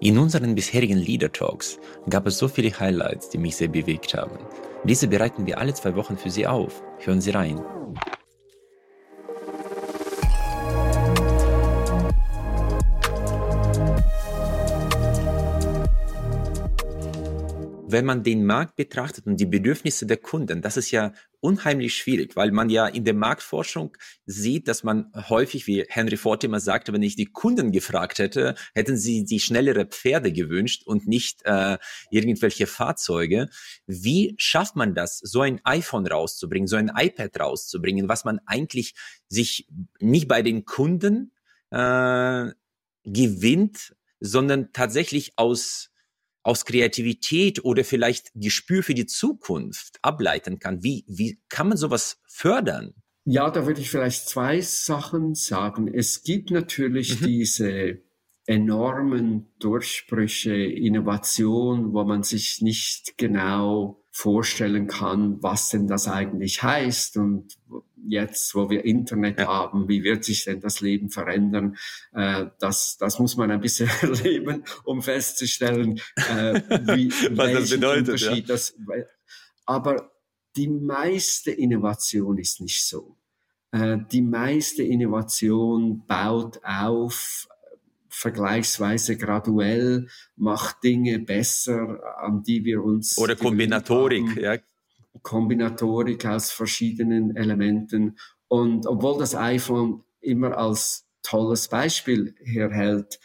In unseren bisherigen Leader Talks gab es so viele Highlights, die mich sehr bewegt haben. Diese bereiten wir alle zwei Wochen für Sie auf. Hören Sie rein. wenn man den Markt betrachtet und die Bedürfnisse der Kunden, das ist ja unheimlich schwierig, weil man ja in der Marktforschung sieht, dass man häufig, wie Henry Ford immer sagte, wenn ich die Kunden gefragt hätte, hätten sie die schnellere Pferde gewünscht und nicht äh, irgendwelche Fahrzeuge. Wie schafft man das, so ein iPhone rauszubringen, so ein iPad rauszubringen, was man eigentlich sich nicht bei den Kunden äh, gewinnt, sondern tatsächlich aus aus Kreativität oder vielleicht Gespür für die Zukunft ableiten kann. Wie, wie kann man sowas fördern? Ja, da würde ich vielleicht zwei Sachen sagen. Es gibt natürlich mhm. diese enormen Durchbrüche, Innovation, wo man sich nicht genau vorstellen kann, was denn das eigentlich heißt und jetzt, wo wir Internet ja. haben, wie wird sich denn das Leben verändern? Äh, das, das muss man ein bisschen erleben, um festzustellen, äh, wie, was das bedeutet. Unterschied ja. das, aber die meiste Innovation ist nicht so. Äh, die meiste Innovation baut auf vergleichsweise graduell, macht Dinge besser, an die wir uns. Oder Kombinatorik, ja. Kombinatorik aus verschiedenen Elementen. Und obwohl das iPhone immer als tolles Beispiel herhält,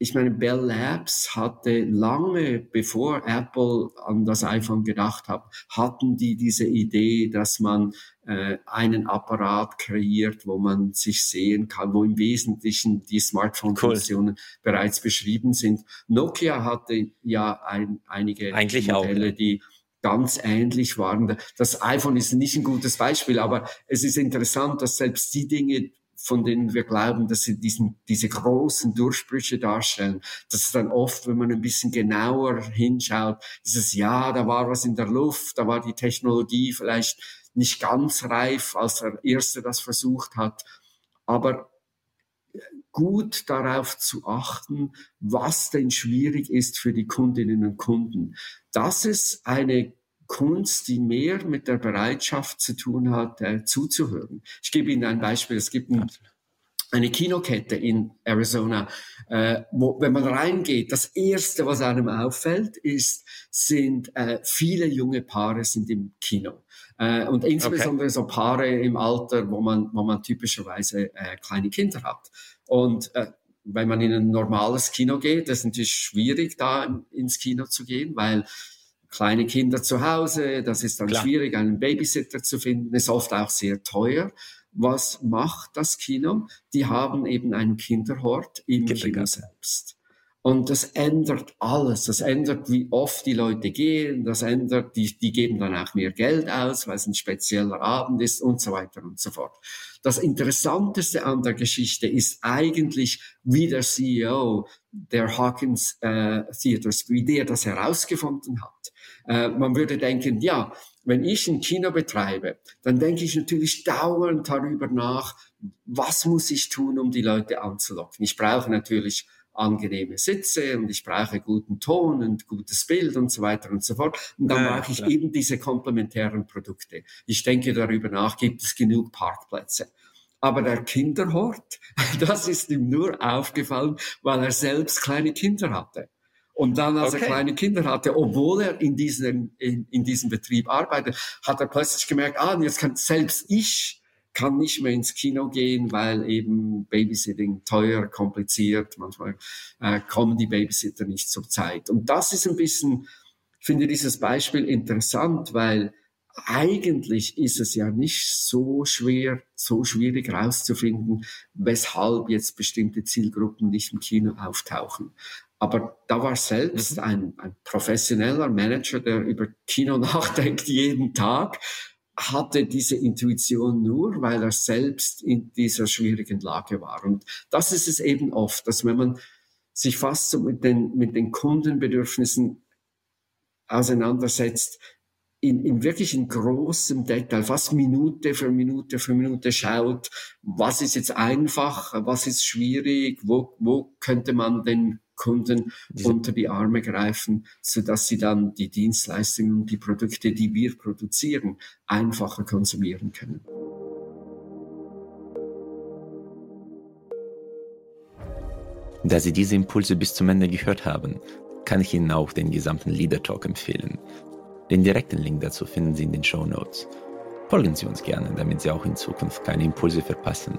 ich meine, Bell Labs hatte lange bevor Apple an das iPhone gedacht hat, hatten die diese Idee, dass man äh, einen Apparat kreiert, wo man sich sehen kann, wo im Wesentlichen die Smartphone-Funktionen cool. bereits beschrieben sind. Nokia hatte ja ein, einige Eigentlich Modelle, auch, die ganz ähnlich waren. Das iPhone ist nicht ein gutes Beispiel, aber es ist interessant, dass selbst die Dinge, von denen wir glauben, dass sie diesen, diese großen Durchbrüche darstellen, dass es dann oft, wenn man ein bisschen genauer hinschaut, ist es, ja, da war was in der Luft, da war die Technologie vielleicht nicht ganz reif, als der Erste das versucht hat, aber gut darauf zu achten, was denn schwierig ist für die Kundinnen und Kunden. Das ist eine Kunst, die mehr mit der Bereitschaft zu tun hat, äh, zuzuhören. Ich gebe Ihnen ein Beispiel. Es gibt ein, eine Kinokette in Arizona, äh, wo, wenn man reingeht, das erste, was einem auffällt, ist, sind äh, viele junge Paare sind im Kino. Äh, und insbesondere okay. so Paare im Alter, wo man, wo man typischerweise äh, kleine Kinder hat. Und äh, wenn man in ein normales Kino geht, ist natürlich schwierig, da ins Kino zu gehen, weil kleine Kinder zu Hause, das ist dann Klar. schwierig, einen Babysitter zu finden, ist oft auch sehr teuer. Was macht das Kino? Die haben eben einen Kinderhort im Kino selbst. Und das ändert alles. Das ändert, wie oft die Leute gehen. Das ändert, die, die geben dann auch mehr Geld aus, weil es ein spezieller Abend ist und so weiter und so fort. Das Interessanteste an der Geschichte ist eigentlich, wie der CEO der Hawkins äh, Theaters, wie der das herausgefunden hat. Äh, man würde denken, ja, wenn ich ein Kino betreibe, dann denke ich natürlich dauernd darüber nach, was muss ich tun, um die Leute anzulocken. Ich brauche natürlich angenehme Sitze und ich brauche guten Ton und gutes Bild und so weiter und so fort. Und dann ja, brauche ich klar. eben diese komplementären Produkte. Ich denke darüber nach, gibt es genug Parkplätze. Aber der Kinderhort, das ist ihm nur aufgefallen, weil er selbst kleine Kinder hatte. Und dann, als okay. er kleine Kinder hatte, obwohl er in diesem, in, in diesem Betrieb arbeitet, hat er plötzlich gemerkt, ah, jetzt kann selbst ich kann nicht mehr ins Kino gehen, weil eben Babysitting teuer, kompliziert, manchmal äh, kommen die Babysitter nicht zur Zeit. Und das ist ein bisschen, ich finde dieses Beispiel interessant, weil eigentlich ist es ja nicht so schwer, so schwierig herauszufinden, weshalb jetzt bestimmte Zielgruppen nicht im Kino auftauchen. Aber da war selbst mhm. ein, ein professioneller Manager, der über Kino nachdenkt jeden Tag, hatte diese Intuition nur, weil er selbst in dieser schwierigen Lage war. Und das ist es eben oft, dass wenn man sich fast so mit den, mit den Kundenbedürfnissen auseinandersetzt, in, in wirklich in großem Detail, fast Minute für Minute für Minute schaut, was ist jetzt einfach, was ist schwierig, wo, wo könnte man den Kunden unter die Arme greifen, so dass sie dann die Dienstleistungen und die Produkte, die wir produzieren, einfacher konsumieren können. Da Sie diese Impulse bis zum Ende gehört haben, kann ich Ihnen auch den gesamten Leader Talk empfehlen. Den direkten Link dazu finden Sie in den Show Notes. Folgen Sie uns gerne, damit Sie auch in Zukunft keine Impulse verpassen.